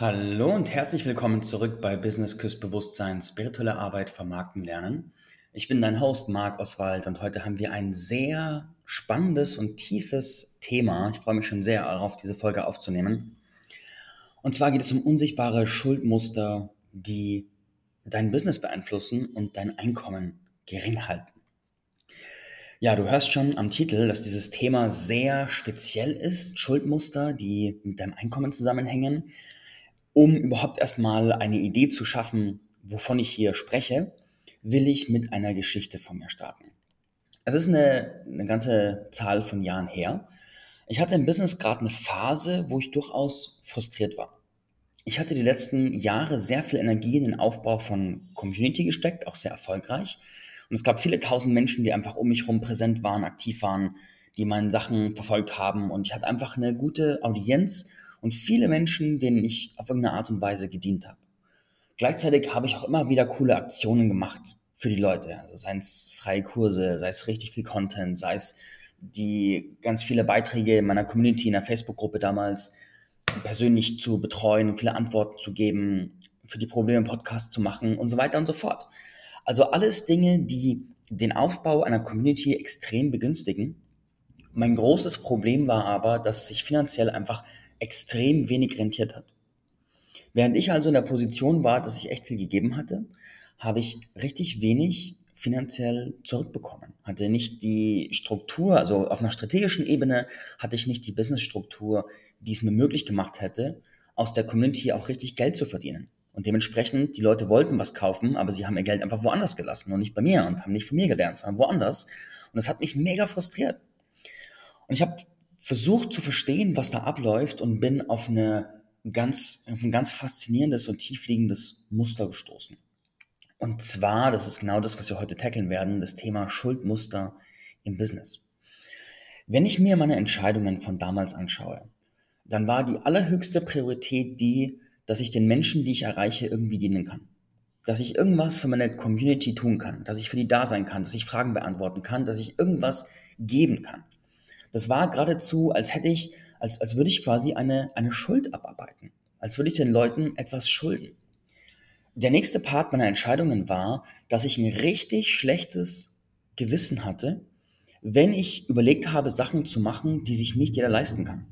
Hallo und herzlich willkommen zurück bei Business Küss Bewusstsein, spirituelle Arbeit, Vermarkten, Lernen. Ich bin dein Host Marc Oswald und heute haben wir ein sehr spannendes und tiefes Thema. Ich freue mich schon sehr darauf, diese Folge aufzunehmen. Und zwar geht es um unsichtbare Schuldmuster, die dein Business beeinflussen und dein Einkommen gering halten. Ja, du hörst schon am Titel, dass dieses Thema sehr speziell ist. Schuldmuster, die mit deinem Einkommen zusammenhängen um überhaupt erstmal eine Idee zu schaffen, wovon ich hier spreche, will ich mit einer Geschichte von mir starten. Es ist eine, eine ganze Zahl von Jahren her. Ich hatte im Business gerade eine Phase, wo ich durchaus frustriert war. Ich hatte die letzten Jahre sehr viel Energie in den Aufbau von Community gesteckt, auch sehr erfolgreich. Und es gab viele tausend Menschen, die einfach um mich herum präsent waren, aktiv waren, die meine Sachen verfolgt haben. Und ich hatte einfach eine gute Audienz und viele Menschen, denen ich auf irgendeine Art und Weise gedient habe. Gleichzeitig habe ich auch immer wieder coole Aktionen gemacht für die Leute. Also sei es freie Kurse, sei es richtig viel Content, sei es die ganz viele Beiträge in meiner Community, in der Facebook-Gruppe damals persönlich zu betreuen, viele Antworten zu geben, für die Probleme im Podcast zu machen und so weiter und so fort. Also alles Dinge, die den Aufbau einer Community extrem begünstigen. Mein großes Problem war aber, dass es sich finanziell einfach extrem wenig rentiert hat. Während ich also in der Position war, dass ich echt viel gegeben hatte, habe ich richtig wenig finanziell zurückbekommen. Hatte nicht die Struktur, also auf einer strategischen Ebene hatte ich nicht die Businessstruktur, die es mir möglich gemacht hätte, aus der Community auch richtig Geld zu verdienen. Und dementsprechend, die Leute wollten was kaufen, aber sie haben ihr Geld einfach woanders gelassen und nicht bei mir und haben nicht von mir gelernt, sondern woanders. Und das hat mich mega frustriert. Und ich habe versucht zu verstehen, was da abläuft und bin auf, eine ganz, auf ein ganz faszinierendes und tiefliegendes Muster gestoßen. Und zwar, das ist genau das, was wir heute tackeln werden, das Thema Schuldmuster im Business. Wenn ich mir meine Entscheidungen von damals anschaue, dann war die allerhöchste Priorität die, dass ich den Menschen, die ich erreiche, irgendwie dienen kann. Dass ich irgendwas für meine Community tun kann, dass ich für die da sein kann, dass ich Fragen beantworten kann, dass ich irgendwas geben kann. Das war geradezu, als hätte ich, als, als würde ich quasi eine, eine Schuld abarbeiten. Als würde ich den Leuten etwas schulden. Der nächste Part meiner Entscheidungen war, dass ich ein richtig schlechtes Gewissen hatte, wenn ich überlegt habe, Sachen zu machen, die sich nicht jeder leisten kann.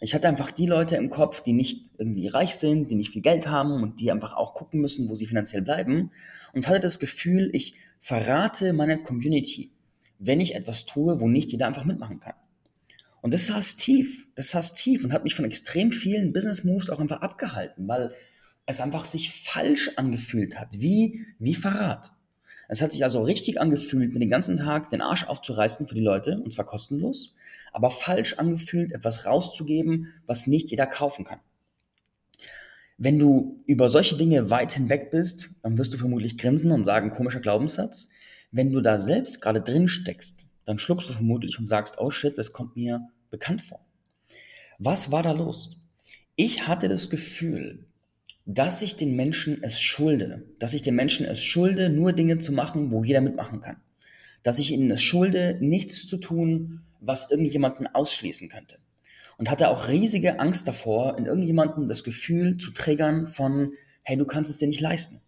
Ich hatte einfach die Leute im Kopf, die nicht irgendwie reich sind, die nicht viel Geld haben und die einfach auch gucken müssen, wo sie finanziell bleiben und hatte das Gefühl, ich verrate meiner Community, wenn ich etwas tue, wo nicht jeder einfach mitmachen kann. Und das saß tief, das saß tief und hat mich von extrem vielen Business Moves auch einfach abgehalten, weil es einfach sich falsch angefühlt hat, wie, wie Verrat. Es hat sich also richtig angefühlt, mir den ganzen Tag den Arsch aufzureißen für die Leute, und zwar kostenlos, aber falsch angefühlt, etwas rauszugeben, was nicht jeder kaufen kann. Wenn du über solche Dinge weit hinweg bist, dann wirst du vermutlich grinsen und sagen, komischer Glaubenssatz. Wenn du da selbst gerade drin steckst, dann schluckst du vermutlich und sagst, oh shit, das kommt mir bekannt vor. Was war da los? Ich hatte das Gefühl, dass ich den Menschen es schulde, dass ich den Menschen es schulde, nur Dinge zu machen, wo jeder mitmachen kann. Dass ich ihnen es schulde, nichts zu tun, was irgendjemanden ausschließen könnte. Und hatte auch riesige Angst davor, in irgendjemanden das Gefühl zu triggern von, hey, du kannst es dir nicht leisten.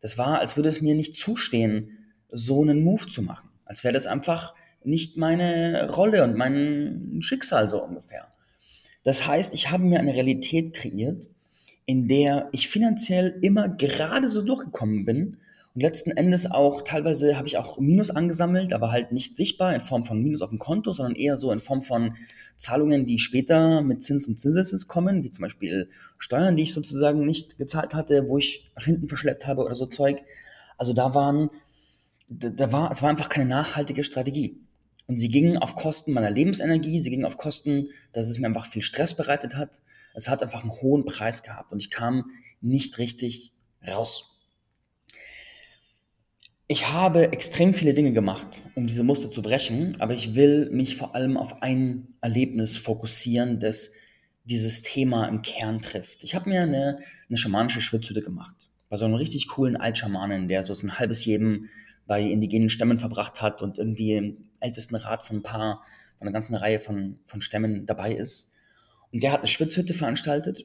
Das war, als würde es mir nicht zustehen, so einen Move zu machen. Als wäre das einfach nicht meine Rolle und mein Schicksal so ungefähr. Das heißt, ich habe mir eine Realität kreiert, in der ich finanziell immer gerade so durchgekommen bin und letzten Endes auch teilweise habe ich auch Minus angesammelt, aber halt nicht sichtbar in Form von Minus auf dem Konto, sondern eher so in Form von Zahlungen, die später mit Zins und Zinseszins kommen, wie zum Beispiel Steuern, die ich sozusagen nicht gezahlt hatte, wo ich nach hinten verschleppt habe oder so Zeug. Also da waren, da war, es war einfach keine nachhaltige Strategie. Und sie gingen auf Kosten meiner Lebensenergie, sie gingen auf Kosten, dass es mir einfach viel Stress bereitet hat. Es hat einfach einen hohen Preis gehabt und ich kam nicht richtig raus. Ich habe extrem viele Dinge gemacht, um diese Muster zu brechen, aber ich will mich vor allem auf ein Erlebnis fokussieren, das dieses Thema im Kern trifft. Ich habe mir eine, eine schamanische Schwitzhütte gemacht. Bei so einem richtig coolen Altschamanen, der so ein halbes Leben bei indigenen Stämmen verbracht hat und irgendwie ältesten Rat von ein paar, von einer ganzen Reihe von, von Stämmen dabei ist. Und der hat eine Schwitzhütte veranstaltet.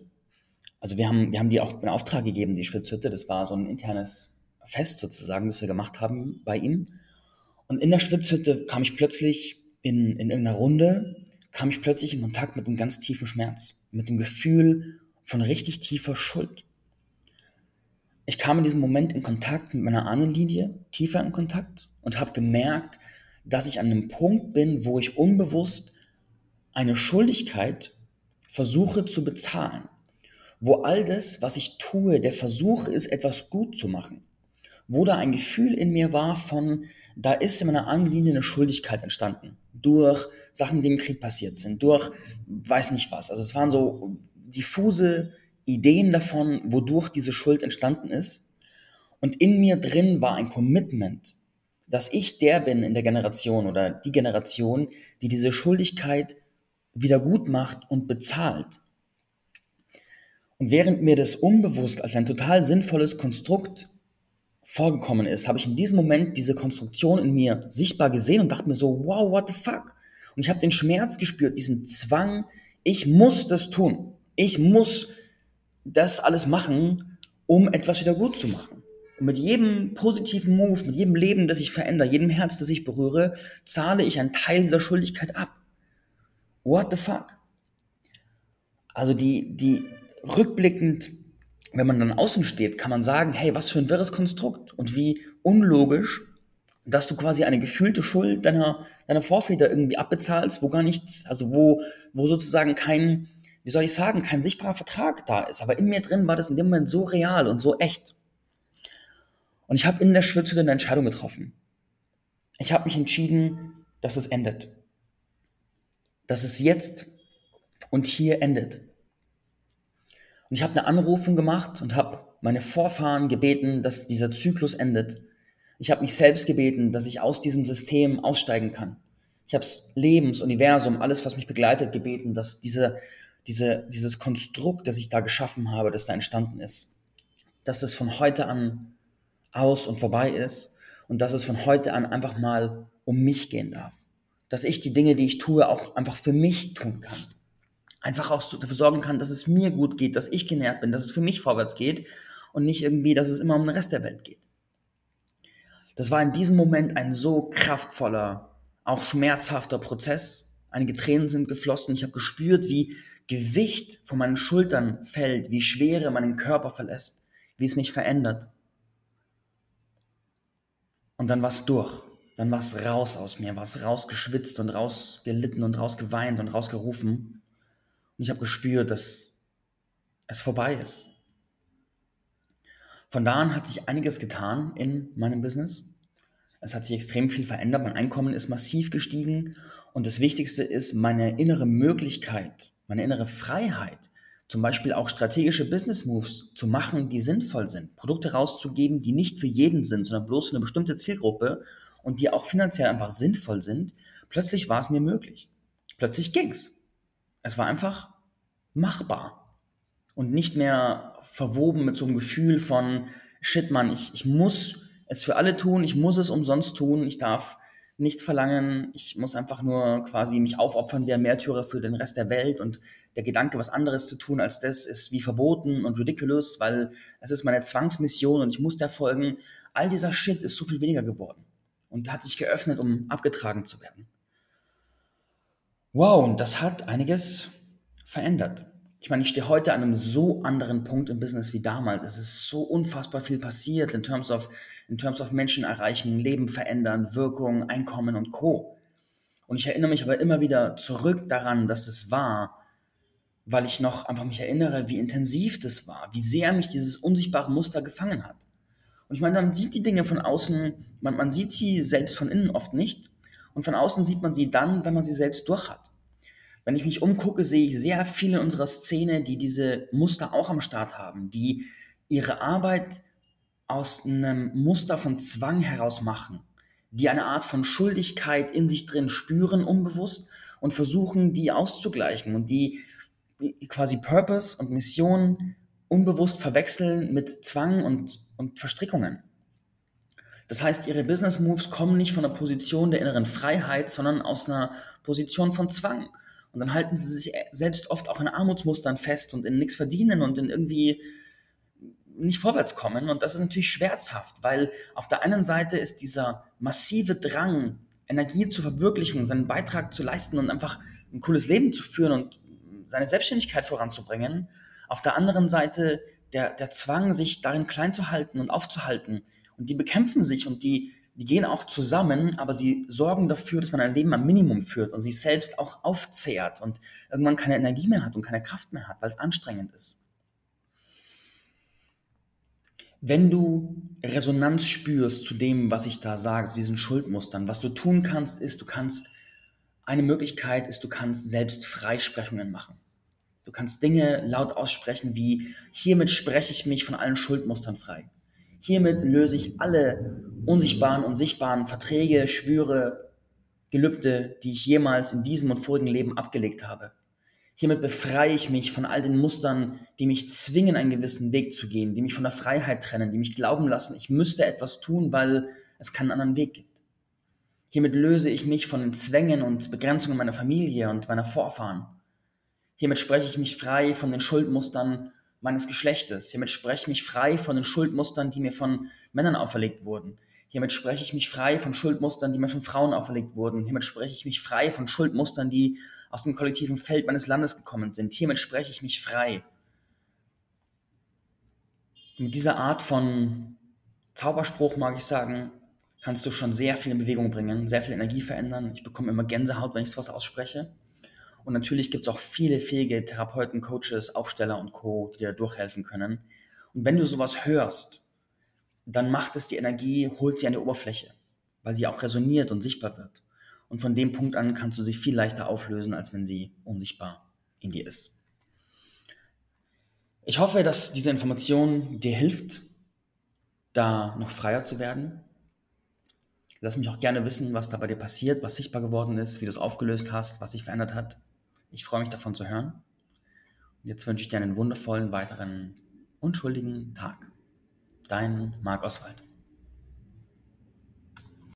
Also wir haben, wir haben die auch in Auftrag gegeben, die Schwitzhütte. Das war so ein internes Fest sozusagen, das wir gemacht haben bei ihm. Und in der Schwitzhütte kam ich plötzlich in, in irgendeiner Runde, kam ich plötzlich in Kontakt mit einem ganz tiefen Schmerz, mit dem Gefühl von richtig tiefer Schuld. Ich kam in diesem Moment in Kontakt mit meiner Ahnenlinie, tiefer in Kontakt und habe gemerkt, dass ich an einem Punkt bin, wo ich unbewusst eine Schuldigkeit versuche zu bezahlen. Wo all das, was ich tue, der Versuch ist, etwas gut zu machen. Wo da ein Gefühl in mir war von, da ist in meiner Ahnenlinie eine Schuldigkeit entstanden. Durch Sachen, die im Krieg passiert sind, durch weiß nicht was. Also es waren so diffuse Ideen davon, wodurch diese Schuld entstanden ist. Und in mir drin war ein Commitment, dass ich der bin in der Generation oder die Generation, die diese Schuldigkeit wieder gut macht und bezahlt. Und während mir das unbewusst als ein total sinnvolles Konstrukt vorgekommen ist, habe ich in diesem Moment diese Konstruktion in mir sichtbar gesehen und dachte mir so, wow, what the fuck? Und ich habe den Schmerz gespürt, diesen Zwang, ich muss das tun. Ich muss das alles machen, um etwas wieder gut zu machen. Und mit jedem positiven Move, mit jedem Leben, das ich verändere, jedem Herz, das ich berühre, zahle ich einen Teil dieser Schuldigkeit ab. What the fuck? Also die, die rückblickend, wenn man dann außen steht, kann man sagen, hey, was für ein wirres Konstrukt und wie unlogisch, dass du quasi eine gefühlte Schuld deiner, deiner Vorväter irgendwie abbezahlst, wo gar nichts, also wo, wo sozusagen kein, wie soll ich sagen, kein sichtbarer Vertrag da ist. Aber in mir drin war das in dem Moment so real und so echt. Und ich habe in der Schwitzhütte eine Entscheidung getroffen. Ich habe mich entschieden, dass es endet. Dass es jetzt und hier endet. Und ich habe eine Anrufung gemacht und habe meine Vorfahren gebeten, dass dieser Zyklus endet. Ich habe mich selbst gebeten, dass ich aus diesem System aussteigen kann. Ich habe das Lebens, Universum, alles, was mich begleitet, gebeten, dass diese diese, dieses Konstrukt, das ich da geschaffen habe, das da entstanden ist, dass es von heute an aus und vorbei ist und dass es von heute an einfach mal um mich gehen darf. Dass ich die Dinge, die ich tue, auch einfach für mich tun kann. Einfach auch dafür sorgen kann, dass es mir gut geht, dass ich genährt bin, dass es für mich vorwärts geht und nicht irgendwie, dass es immer um den Rest der Welt geht. Das war in diesem Moment ein so kraftvoller, auch schmerzhafter Prozess. Einige Tränen sind geflossen. Ich habe gespürt, wie Gewicht von meinen Schultern fällt, wie Schwere meinen Körper verlässt, wie es mich verändert. Und dann war es durch. Dann war es raus aus mir, war es rausgeschwitzt und rausgelitten und rausgeweint und rausgerufen. Und ich habe gespürt, dass es vorbei ist. Von da an hat sich einiges getan in meinem Business. Es hat sich extrem viel verändert. Mein Einkommen ist massiv gestiegen. Und das Wichtigste ist meine innere Möglichkeit, meine innere Freiheit, zum Beispiel auch strategische Business Moves zu machen, die sinnvoll sind, Produkte rauszugeben, die nicht für jeden sind, sondern bloß für eine bestimmte Zielgruppe und die auch finanziell einfach sinnvoll sind, plötzlich war es mir möglich. Plötzlich ging's. Es war einfach machbar und nicht mehr verwoben mit so einem Gefühl von Shit, Mann, ich, ich muss es für alle tun, ich muss es umsonst tun, ich darf nichts verlangen. Ich muss einfach nur quasi mich aufopfern wie ein Märtyrer für den Rest der Welt und der Gedanke, was anderes zu tun als das, ist wie verboten und ridiculous, weil es ist meine Zwangsmission und ich muss der folgen. All dieser Shit ist so viel weniger geworden und hat sich geöffnet, um abgetragen zu werden. Wow, und das hat einiges verändert. Ich meine, ich stehe heute an einem so anderen Punkt im Business wie damals. Es ist so unfassbar viel passiert in terms of, in terms of Menschen erreichen, Leben verändern, Wirkung, Einkommen und Co. Und ich erinnere mich aber immer wieder zurück daran, dass es war, weil ich noch einfach mich erinnere, wie intensiv das war, wie sehr mich dieses unsichtbare Muster gefangen hat. Und ich meine, man sieht die Dinge von außen, man, man sieht sie selbst von innen oft nicht. Und von außen sieht man sie dann, wenn man sie selbst durch hat. Wenn ich mich umgucke, sehe ich sehr viele in unserer Szene, die diese Muster auch am Start haben, die ihre Arbeit aus einem Muster von Zwang heraus machen, die eine Art von Schuldigkeit in sich drin spüren, unbewusst, und versuchen, die auszugleichen und die quasi Purpose und Mission unbewusst verwechseln mit Zwang und, und Verstrickungen. Das heißt, ihre Business Moves kommen nicht von einer Position der inneren Freiheit, sondern aus einer Position von Zwang. Und dann halten sie sich selbst oft auch in Armutsmustern fest und in nichts verdienen und in irgendwie nicht vorwärts kommen. Und das ist natürlich schmerzhaft, weil auf der einen Seite ist dieser massive Drang, Energie zu verwirklichen, seinen Beitrag zu leisten und einfach ein cooles Leben zu führen und seine Selbstständigkeit voranzubringen. Auf der anderen Seite der, der Zwang, sich darin klein zu halten und aufzuhalten. Und die bekämpfen sich und die, die gehen auch zusammen, aber sie sorgen dafür, dass man ein Leben am Minimum führt und sich selbst auch aufzehrt und irgendwann keine Energie mehr hat und keine Kraft mehr hat, weil es anstrengend ist. Wenn du Resonanz spürst zu dem, was ich da sage, zu diesen Schuldmustern, was du tun kannst, ist, du kannst, eine Möglichkeit ist, du kannst selbst Freisprechungen machen. Du kannst Dinge laut aussprechen wie, hiermit spreche ich mich von allen Schuldmustern frei. Hiermit löse ich alle unsichtbaren und sichtbaren Verträge, Schwüre, Gelübde, die ich jemals in diesem und vorigen Leben abgelegt habe. Hiermit befreie ich mich von all den Mustern, die mich zwingen, einen gewissen Weg zu gehen, die mich von der Freiheit trennen, die mich glauben lassen, ich müsste etwas tun, weil es keinen anderen Weg gibt. Hiermit löse ich mich von den Zwängen und Begrenzungen meiner Familie und meiner Vorfahren. Hiermit spreche ich mich frei von den Schuldmustern meines Geschlechtes. Hiermit spreche ich mich frei von den Schuldmustern, die mir von Männern auferlegt wurden. Hiermit spreche ich mich frei von Schuldmustern, die mir von Frauen auferlegt wurden. Hiermit spreche ich mich frei von Schuldmustern, die aus dem kollektiven Feld meines Landes gekommen sind. Hiermit spreche ich mich frei. mit dieser Art von Zauberspruch, mag ich sagen, kannst du schon sehr viel in Bewegung bringen, sehr viel Energie verändern. Ich bekomme immer Gänsehaut, wenn ich sowas ausspreche. Und natürlich gibt es auch viele fähige Therapeuten, Coaches, Aufsteller und Co., die dir durchhelfen können. Und wenn du sowas hörst, dann macht es die Energie, holt sie an die Oberfläche, weil sie auch resoniert und sichtbar wird. Und von dem Punkt an kannst du sie viel leichter auflösen, als wenn sie unsichtbar in dir ist. Ich hoffe, dass diese Information dir hilft, da noch freier zu werden. Lass mich auch gerne wissen, was da bei dir passiert, was sichtbar geworden ist, wie du es aufgelöst hast, was sich verändert hat. Ich freue mich davon zu hören. Und jetzt wünsche ich dir einen wundervollen weiteren unschuldigen Tag. Dein Marc Oswald.